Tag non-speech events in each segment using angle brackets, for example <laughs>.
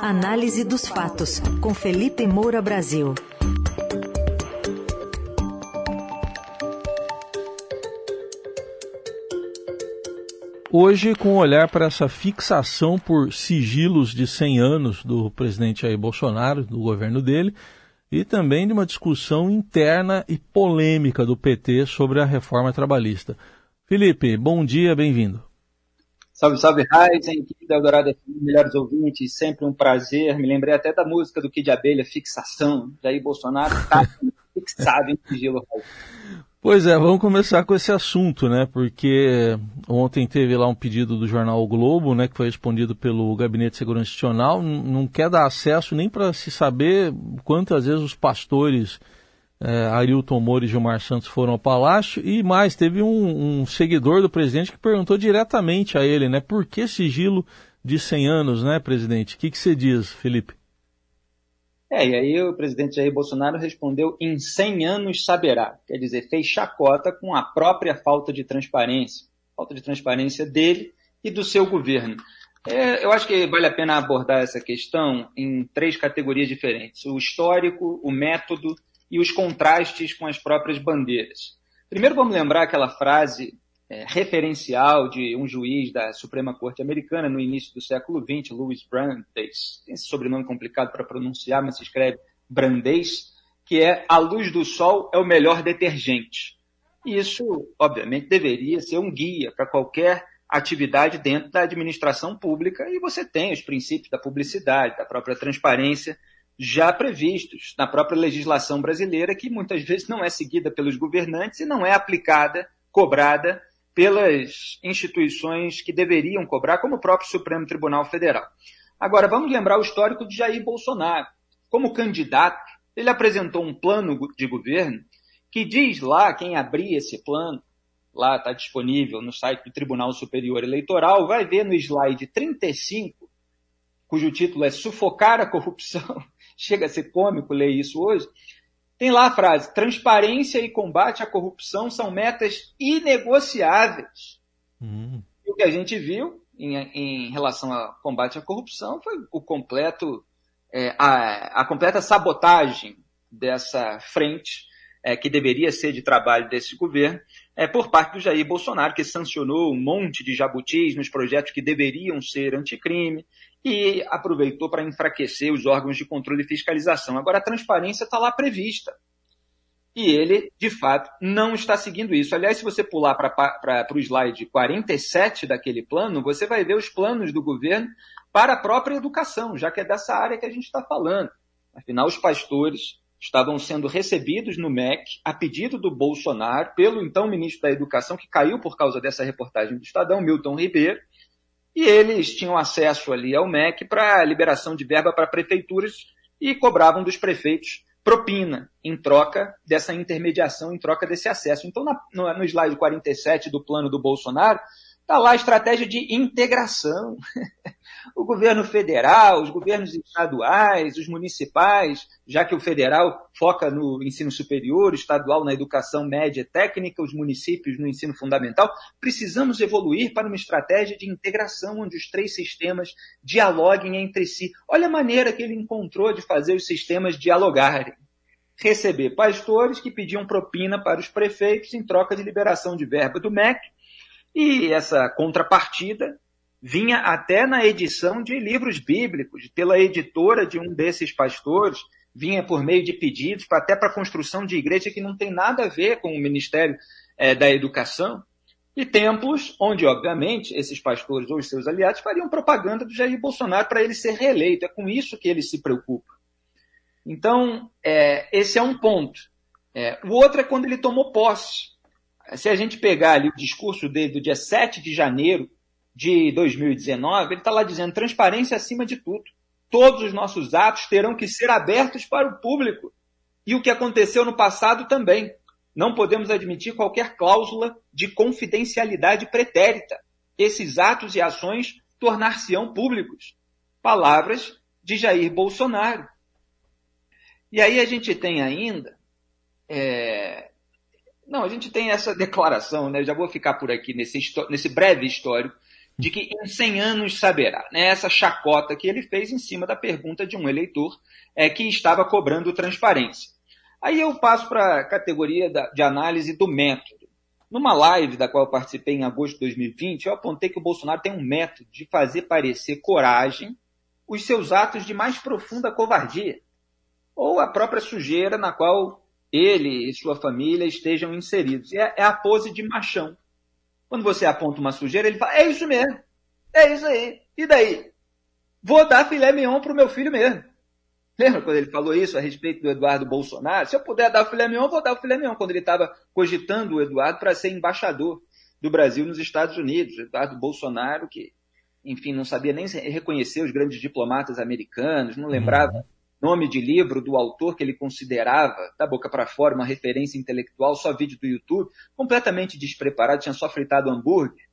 Análise dos fatos, com Felipe Moura Brasil. Hoje, com um olhar para essa fixação por sigilos de 100 anos do presidente Jair Bolsonaro, do governo dele, e também de uma discussão interna e polêmica do PT sobre a reforma trabalhista. Felipe, bom dia, bem-vindo. Salve, salve, Ryzen, da Eldorado melhores ouvintes, sempre um prazer. Me lembrei até da música do Kid Abelha, Fixação. Jair Bolsonaro está <laughs> fixado em sigilo, Pois é, vamos começar com esse assunto, né? Porque ontem teve lá um pedido do jornal o Globo, né, que foi respondido pelo Gabinete de Segurança Institucional, não quer dar acesso nem para se saber quantas vezes os pastores é, Arilton Moura e Gilmar Santos foram ao palácio e mais, teve um, um, seguidor do presidente que perguntou diretamente a ele, né, por que sigilo de 100 anos, né, presidente? O que, que você diz, Felipe? É, e aí o presidente Jair Bolsonaro respondeu em 100 anos saberá. Quer dizer, fez chacota com a própria falta de transparência. Falta de transparência dele e do seu governo. É, eu acho que vale a pena abordar essa questão em três categorias diferentes: o histórico, o método e os contrastes com as próprias bandeiras. Primeiro, vamos lembrar aquela frase é, referencial de um juiz da Suprema Corte Americana no início do século XX, Louis Brandeis, tem esse sobrenome complicado para pronunciar, mas se escreve Brandeis, que é a luz do sol é o melhor detergente. E isso, obviamente, deveria ser um guia para qualquer atividade dentro da administração pública e você tem os princípios da publicidade, da própria transparência já previstos na própria legislação brasileira, que muitas vezes não é seguida pelos governantes e não é aplicada, cobrada pelas instituições que deveriam cobrar, como o próprio Supremo Tribunal Federal. Agora, vamos lembrar o histórico de Jair Bolsonaro. Como candidato, ele apresentou um plano de governo que diz lá, quem abrir esse plano, lá está disponível no site do Tribunal Superior Eleitoral, vai ver no slide 35, cujo título é Sufocar a Corrupção. Chega a ser cômico ler isso hoje tem lá a frase: transparência e combate à corrupção são metas inegociáveis. Uhum. E o que a gente viu em, em, relação ao combate à corrupção foi o completo, é, a, a, completa sabotagem dessa frente, é, que deveria ser de trabalho desse governo, é, por parte do Jair Bolsonaro, que sancionou um monte de jabutis nos projetos que deveriam ser anticrime, e aproveitou para enfraquecer os órgãos de controle e fiscalização. Agora, a transparência está lá prevista. E ele, de fato, não está seguindo isso. Aliás, se você pular para o slide 47 daquele plano, você vai ver os planos do governo para a própria educação, já que é dessa área que a gente está falando. Afinal, os pastores estavam sendo recebidos no MEC a pedido do Bolsonaro pelo então ministro da Educação, que caiu por causa dessa reportagem do Estadão, Milton Ribeiro, e eles tinham acesso ali ao MEC para liberação de verba para prefeituras e cobravam dos prefeitos propina em troca dessa intermediação, em troca desse acesso. Então, na, no, no slide 47 do plano do Bolsonaro, Está lá a estratégia de integração. <laughs> o governo federal, os governos estaduais, os municipais, já que o federal foca no ensino superior, o estadual na educação média e técnica, os municípios no ensino fundamental, precisamos evoluir para uma estratégia de integração onde os três sistemas dialoguem entre si. Olha a maneira que ele encontrou de fazer os sistemas dialogarem receber pastores que pediam propina para os prefeitos em troca de liberação de verba do MEC e essa contrapartida vinha até na edição de livros bíblicos, pela editora de um desses pastores, vinha por meio de pedidos, até para a construção de igreja que não tem nada a ver com o Ministério é, da Educação, e templos onde, obviamente, esses pastores ou os seus aliados fariam propaganda do Jair Bolsonaro para ele ser reeleito. É com isso que ele se preocupa. Então, é, esse é um ponto. É, o outro é quando ele tomou posse se a gente pegar ali o discurso dele do dia 7 de janeiro de 2019, ele está lá dizendo transparência acima de tudo. Todos os nossos atos terão que ser abertos para o público. E o que aconteceu no passado também. Não podemos admitir qualquer cláusula de confidencialidade pretérita. Esses atos e ações tornar-se-ão públicos. Palavras de Jair Bolsonaro. E aí a gente tem ainda é, não, a gente tem essa declaração, né? já vou ficar por aqui nesse, nesse breve histórico. de que em 100 anos saberá. Né? Essa chacota que ele fez em cima da pergunta de um eleitor é, que estava cobrando transparência. Aí eu passo para a categoria da, de análise do método. Numa live da qual eu participei em agosto de 2020, eu apontei que o Bolsonaro tem um método de fazer parecer coragem os seus atos de mais profunda covardia, ou a própria sujeira na qual ele e sua família estejam inseridos. É, é a pose de machão. Quando você aponta uma sujeira, ele fala: é isso mesmo, é isso aí. E daí? Vou dar filé mignon para o meu filho mesmo. Lembra quando ele falou isso a respeito do Eduardo Bolsonaro? Se eu puder dar o filé mignon, vou dar o filé mignon. Quando ele estava cogitando o Eduardo para ser embaixador do Brasil nos Estados Unidos. Eduardo Bolsonaro, que, enfim, não sabia nem reconhecer os grandes diplomatas americanos, não lembrava uhum. Nome de livro do autor que ele considerava, da boca para fora, uma referência intelectual, só vídeo do YouTube, completamente despreparado, tinha só fritado hambúrguer.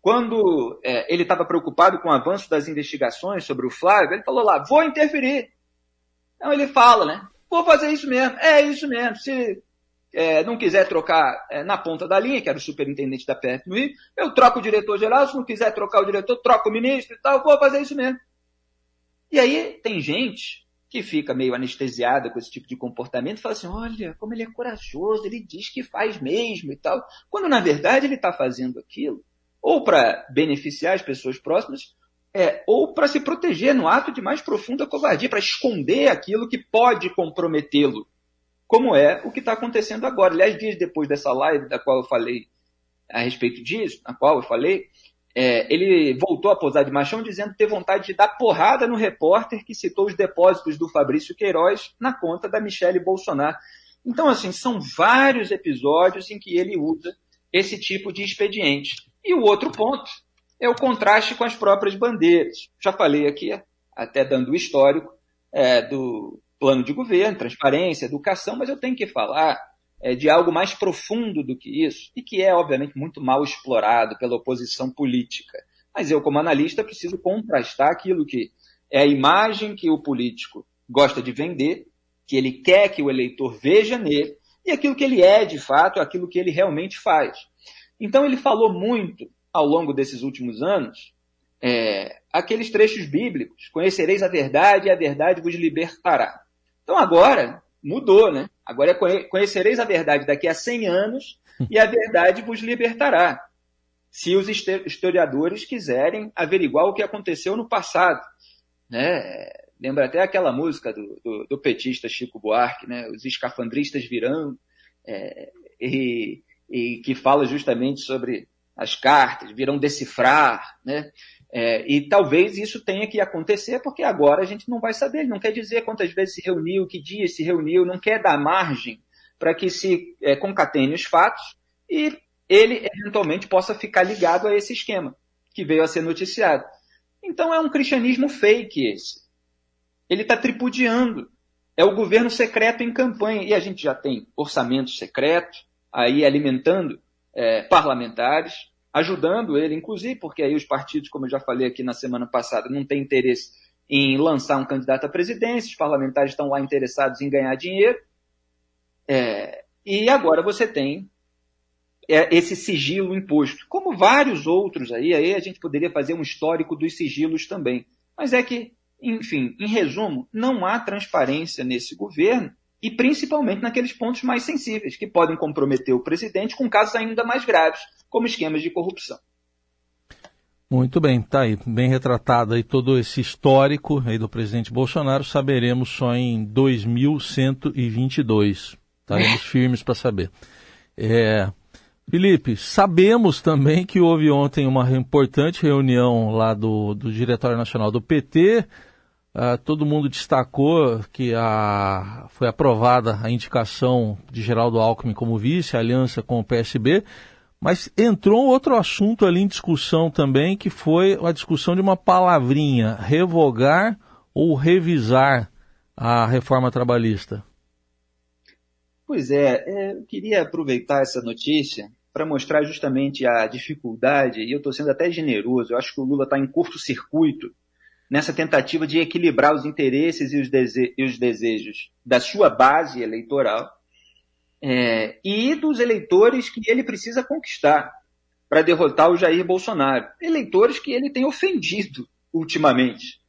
Quando é, ele estava preocupado com o avanço das investigações sobre o Flávio, ele falou lá, vou interferir então ele fala, né? Vou fazer isso mesmo. É isso mesmo. Se é, não quiser trocar é, na ponta da linha, que era o superintendente da PF no Rio, eu troco o diretor-geral. Se não quiser trocar o diretor, troco o ministro e tal. Vou fazer isso mesmo. E aí tem gente que fica meio anestesiada com esse tipo de comportamento fala assim: olha, como ele é corajoso, ele diz que faz mesmo e tal. Quando na verdade ele está fazendo aquilo ou para beneficiar as pessoas próximas é, ou para se proteger no ato de mais profunda covardia, para esconder aquilo que pode comprometê-lo, como é o que está acontecendo agora. Aliás, dias depois dessa live da qual eu falei a respeito disso, na qual eu falei, é, ele voltou a posar de machão dizendo ter vontade de dar porrada no repórter que citou os depósitos do Fabrício Queiroz na conta da Michele Bolsonaro. Então, assim, são vários episódios em que ele usa esse tipo de expediente. E o outro ponto é o contraste com as próprias bandeiras. Já falei aqui, até dando o histórico é, do plano de governo, transparência, educação, mas eu tenho que falar é, de algo mais profundo do que isso e que é, obviamente, muito mal explorado pela oposição política. Mas eu, como analista, preciso contrastar aquilo que é a imagem que o político gosta de vender, que ele quer que o eleitor veja nele, e aquilo que ele é de fato, aquilo que ele realmente faz. Então ele falou muito ao longo desses últimos anos é, aqueles trechos bíblicos: conhecereis a verdade e a verdade vos libertará. Então agora mudou, né? Agora conhecereis a verdade daqui a 100 anos e a verdade vos libertará. Se os historiadores quiserem averiguar o que aconteceu no passado. Né? Lembra até aquela música do, do, do petista Chico Buarque, né? Os escafandristas virão, é, e, e que fala justamente sobre as cartas, virão decifrar, né? É, e talvez isso tenha que acontecer, porque agora a gente não vai saber. Ele não quer dizer quantas vezes se reuniu, que dia se reuniu, não quer dar margem para que se é, concatene os fatos e ele eventualmente possa ficar ligado a esse esquema que veio a ser noticiado. Então é um cristianismo fake esse. Ele está tripudiando. É o governo secreto em campanha. E a gente já tem orçamento secreto aí alimentando é, parlamentares, ajudando ele, inclusive, porque aí os partidos, como eu já falei aqui na semana passada, não têm interesse em lançar um candidato à presidência, os parlamentares estão lá interessados em ganhar dinheiro. É, e agora você tem é, esse sigilo imposto, como vários outros aí, aí a gente poderia fazer um histórico dos sigilos também. Mas é que, enfim, em resumo, não há transparência nesse governo e principalmente naqueles pontos mais sensíveis, que podem comprometer o presidente com casos ainda mais graves, como esquemas de corrupção. Muito bem, tá aí, bem retratado aí todo esse histórico aí do presidente Bolsonaro, saberemos só em 2122. Estaremos <laughs> firmes para saber. É, Felipe, sabemos também que houve ontem uma importante reunião lá do, do Diretório Nacional do PT, Uh, todo mundo destacou que a, foi aprovada a indicação de Geraldo Alckmin como vice, aliança com o PSB, mas entrou outro assunto ali em discussão também, que foi a discussão de uma palavrinha, revogar ou revisar a reforma trabalhista. Pois é, é eu queria aproveitar essa notícia para mostrar justamente a dificuldade, e eu estou sendo até generoso, eu acho que o Lula está em curto-circuito nessa tentativa de equilibrar os interesses e os, dese e os desejos da sua base eleitoral é, e dos eleitores que ele precisa conquistar. para derrotar o Jair Bolsonaro. Eleitores que ele tem ofendido ultimamente.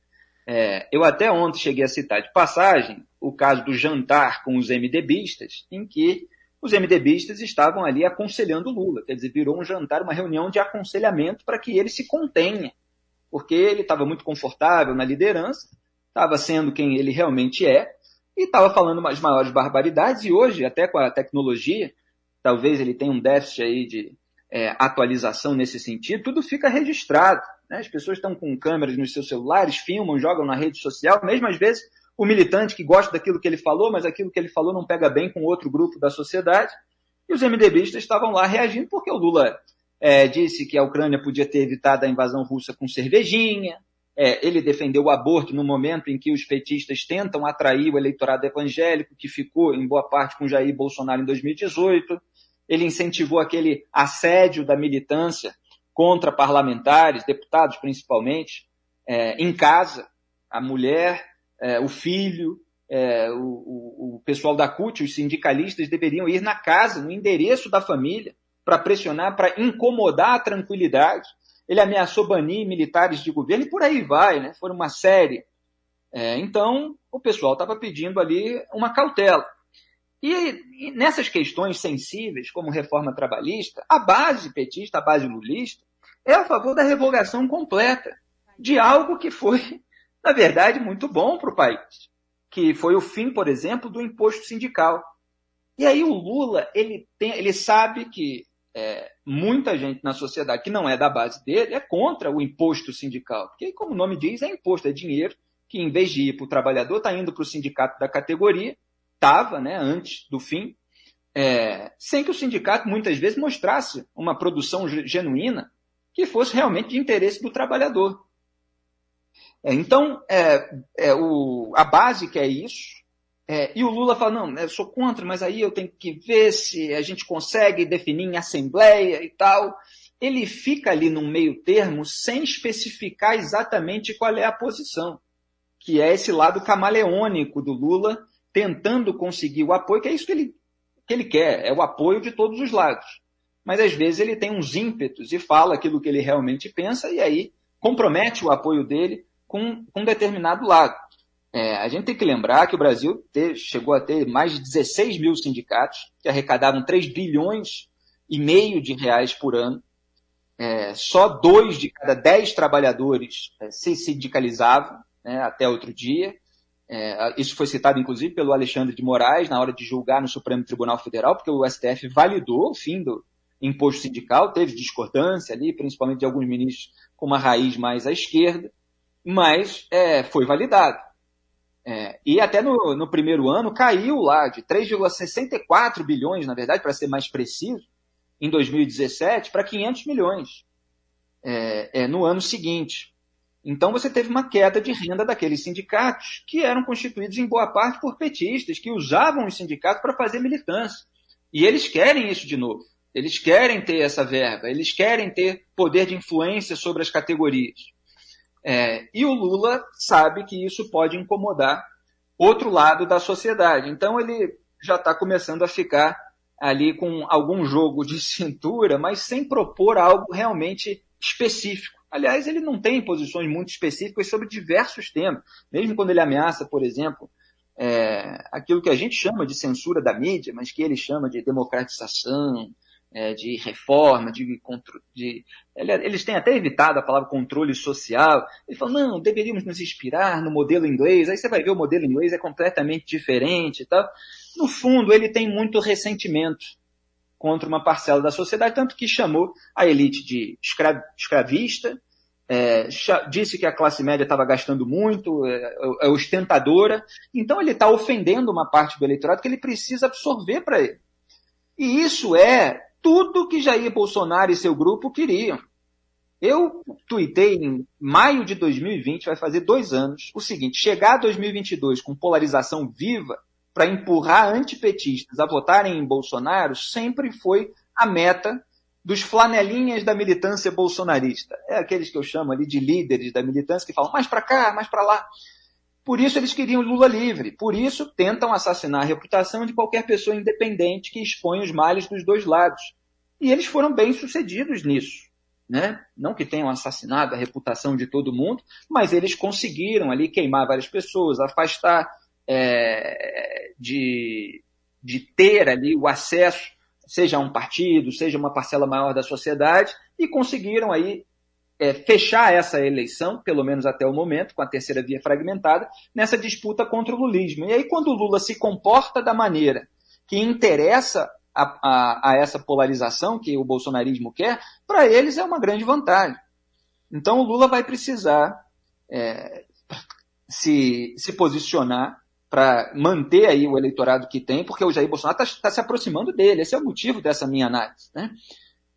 É, eu até ontem cheguei a citar de passagem o caso do jantar com os MDBistas, em que os MDBistas estavam ali aconselhando Lula. Quer dizer, virou um jantar, uma reunião de aconselhamento para que ele se contenha, porque ele estava muito confortável na liderança, estava sendo quem ele realmente é, e estava falando as maiores barbaridades, e hoje, até com a tecnologia, talvez ele tenha um déficit aí de é, atualização nesse sentido, tudo fica registrado. Né? As pessoas estão com câmeras nos seus celulares, filmam, jogam na rede social, mesmo às vezes o militante que gosta daquilo que ele falou, mas aquilo que ele falou não pega bem com outro grupo da sociedade. E os MDBistas estavam lá reagindo porque o Lula é, disse que a Ucrânia podia ter evitado a invasão russa com cervejinha. É, ele defendeu o aborto no momento em que os petistas tentam atrair o eleitorado evangélico, que ficou em boa parte com Jair Bolsonaro em 2018 ele incentivou aquele assédio da militância contra parlamentares, deputados principalmente, é, em casa, a mulher, é, o filho, é, o, o, o, pessoal da CUT, os sindicalistas deveriam ir na casa, no endereço da família, para pressionar, para incomodar a tranquilidade. Ele ameaçou banir militares de governo e por aí vai, né? Foi uma série. É, então, o pessoal estava pedindo ali uma cautela. E, e, nessas questões sensíveis, como reforma trabalhista, a base petista, a base lulista, é a favor da revogação completa de algo que foi, <laughs> na verdade, muito bom para o país, que foi o fim, por exemplo, do imposto sindical. E aí o Lula, ele, tem, ele sabe que é, muita gente na sociedade que não é da base dele é contra o imposto sindical, porque, como o nome diz, é imposto, é dinheiro que, em vez de ir para o trabalhador, está indo para o sindicato da categoria estava né, antes do fim, é, sem que o sindicato muitas vezes mostrasse uma produção genuína que fosse realmente de interesse do trabalhador. É, então, é, é o, a base que é isso, é, e o Lula fala, não, eu sou contra, mas aí eu tenho que ver se a gente consegue definir em assembleia e tal. Ele fica ali no meio termo sem especificar exatamente qual é a posição, que é esse lado camaleônico do Lula, tentando conseguir o apoio, que é isso que ele, que ele quer, é o apoio de todos os lados. Mas às vezes ele tem uns ímpetos e fala aquilo que ele realmente pensa e aí compromete o apoio dele com um determinado lado. É, a gente tem que lembrar que o Brasil ter, chegou a ter mais de 16 mil sindicatos que arrecadavam 3 bilhões e meio de reais por ano. É, só dois de cada dez trabalhadores é, se sindicalizavam né, até outro dia. É, isso foi citado, inclusive, pelo Alexandre de Moraes na hora de julgar no Supremo Tribunal Federal, porque o STF validou o fim do imposto sindical, teve discordância ali, principalmente de alguns ministros com uma raiz mais à esquerda, mas é, foi validado. É, e até no, no, primeiro ano caiu lá de 3,64 bilhões, na verdade, para ser mais preciso, em 2017, para 500 milhões é, é, no ano seguinte. Então você teve uma queda de renda daqueles sindicatos que eram constituídos em boa parte por petistas que usavam os sindicatos para fazer militância. E eles querem isso de novo. Eles querem ter essa verba, eles querem ter poder de influência sobre as categorias. É, e o Lula sabe que isso pode incomodar outro lado da sociedade. Então ele já está começando a ficar ali com algum jogo de <laughs> cintura, mas sem propor algo realmente específico. Aliás, ele não tem posições muito específicas sobre diversos temas. Mesmo quando ele ameaça, por exemplo, é, aquilo que a gente chama de censura da mídia, mas que ele chama de democratização, é, de reforma, de, de, eles têm até evitado a palavra controle social. Ele fala, não, deveríamos nos inspirar no modelo inglês. Aí você vai ver o modelo inglês é completamente diferente e tal. No fundo, ele tem muito ressentimento contra uma parcela da sociedade, tanto que chamou a elite de escravista, é, disse que a classe média estava gastando muito, é, é ostentadora. Então ele está ofendendo uma parte do eleitorado que ele precisa absorver para ele. E isso é tudo que Jair Bolsonaro e seu grupo queriam. Eu tuitei em maio de 2020, vai fazer dois anos, o seguinte: chegar a 2022 com polarização viva para empurrar antipetistas a votarem em Bolsonaro sempre foi a meta dos flanelinhas da militância bolsonarista. É aqueles que eu chamo ali de líderes da militância que falam mais para cá, mais para lá. Por isso eles queriam Lula livre. Por isso tentam assassinar a reputação de qualquer pessoa independente que expõe os males dos dois lados. E eles foram bem sucedidos nisso. Né? Não que tenham assassinado a reputação de todo mundo, mas eles conseguiram ali queimar várias pessoas, afastar é, de, de ter ali o acesso, seja a um partido, seja uma parcela maior da sociedade, e conseguiram aí é, fechar essa eleição, pelo menos até o momento, com a terceira via fragmentada, nessa disputa contra o lulismo. E aí, quando o Lula se comporta da maneira que interessa a, a, a essa polarização que o bolsonarismo quer, para eles é uma grande vantagem. Então, o Lula vai precisar é, se, se posicionar para manter aí o eleitorado que tem, porque o Jair Bolsonaro está tá se aproximando dele. Esse é o motivo dessa minha análise. Né?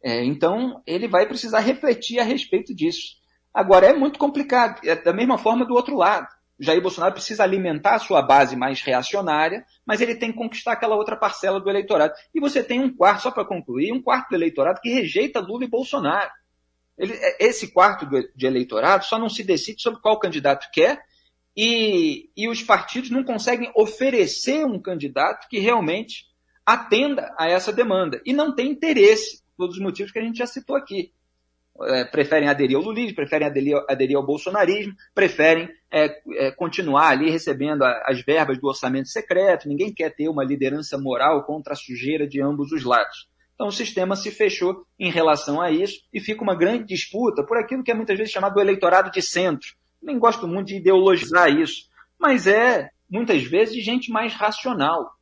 É, então, ele vai precisar refletir a respeito disso. Agora, é muito complicado. É da mesma forma do outro lado. Jair Bolsonaro precisa alimentar a sua base mais reacionária, mas ele tem que conquistar aquela outra parcela do eleitorado. E você tem um quarto, só para concluir, um quarto do eleitorado que rejeita Lula e Bolsonaro. Ele, é, esse quarto de eleitorado só não se decide sobre qual candidato quer, e, e os partidos não conseguem oferecer um candidato que realmente atenda a essa demanda. E não tem interesse todos os motivos que a gente já citou aqui. É, preferem aderir ao lulismo, preferem aderir, aderir ao bolsonarismo, preferem é, é, continuar ali recebendo a, as verbas do orçamento secreto, ninguém quer ter uma liderança moral contra a sujeira de ambos os lados. Então o sistema se fechou em relação a isso e fica uma grande disputa por aquilo que é muitas vezes chamado do eleitorado de centro. Nem gosto muito de ideologizar isso, mas é muitas vezes gente mais racional,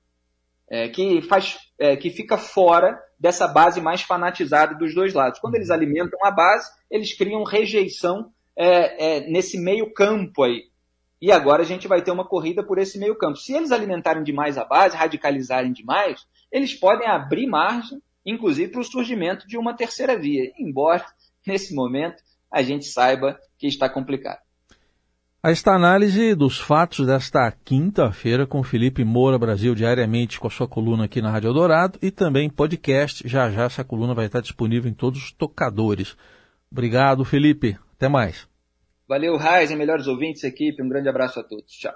é, que faz, é, que fica fora dessa base mais fanatizada dos dois lados. Quando eles uhum. alimentam a base, eles criam rejeição é, é, nesse meio campo aí. E agora a gente vai ter uma corrida por esse meio campo. Se eles alimentarem demais a base, radicalizarem demais, eles podem abrir margem, inclusive, para o surgimento de uma terceira via. Embora, nesse momento, a gente saiba que está complicado. Esta análise dos fatos desta quinta-feira com Felipe Moura Brasil, diariamente com a sua coluna aqui na Rádio Eldorado e também podcast. Já já essa coluna vai estar disponível em todos os tocadores. Obrigado, Felipe. Até mais. Valeu, Raiz, melhores ouvintes, equipe. Um grande abraço a todos. Tchau.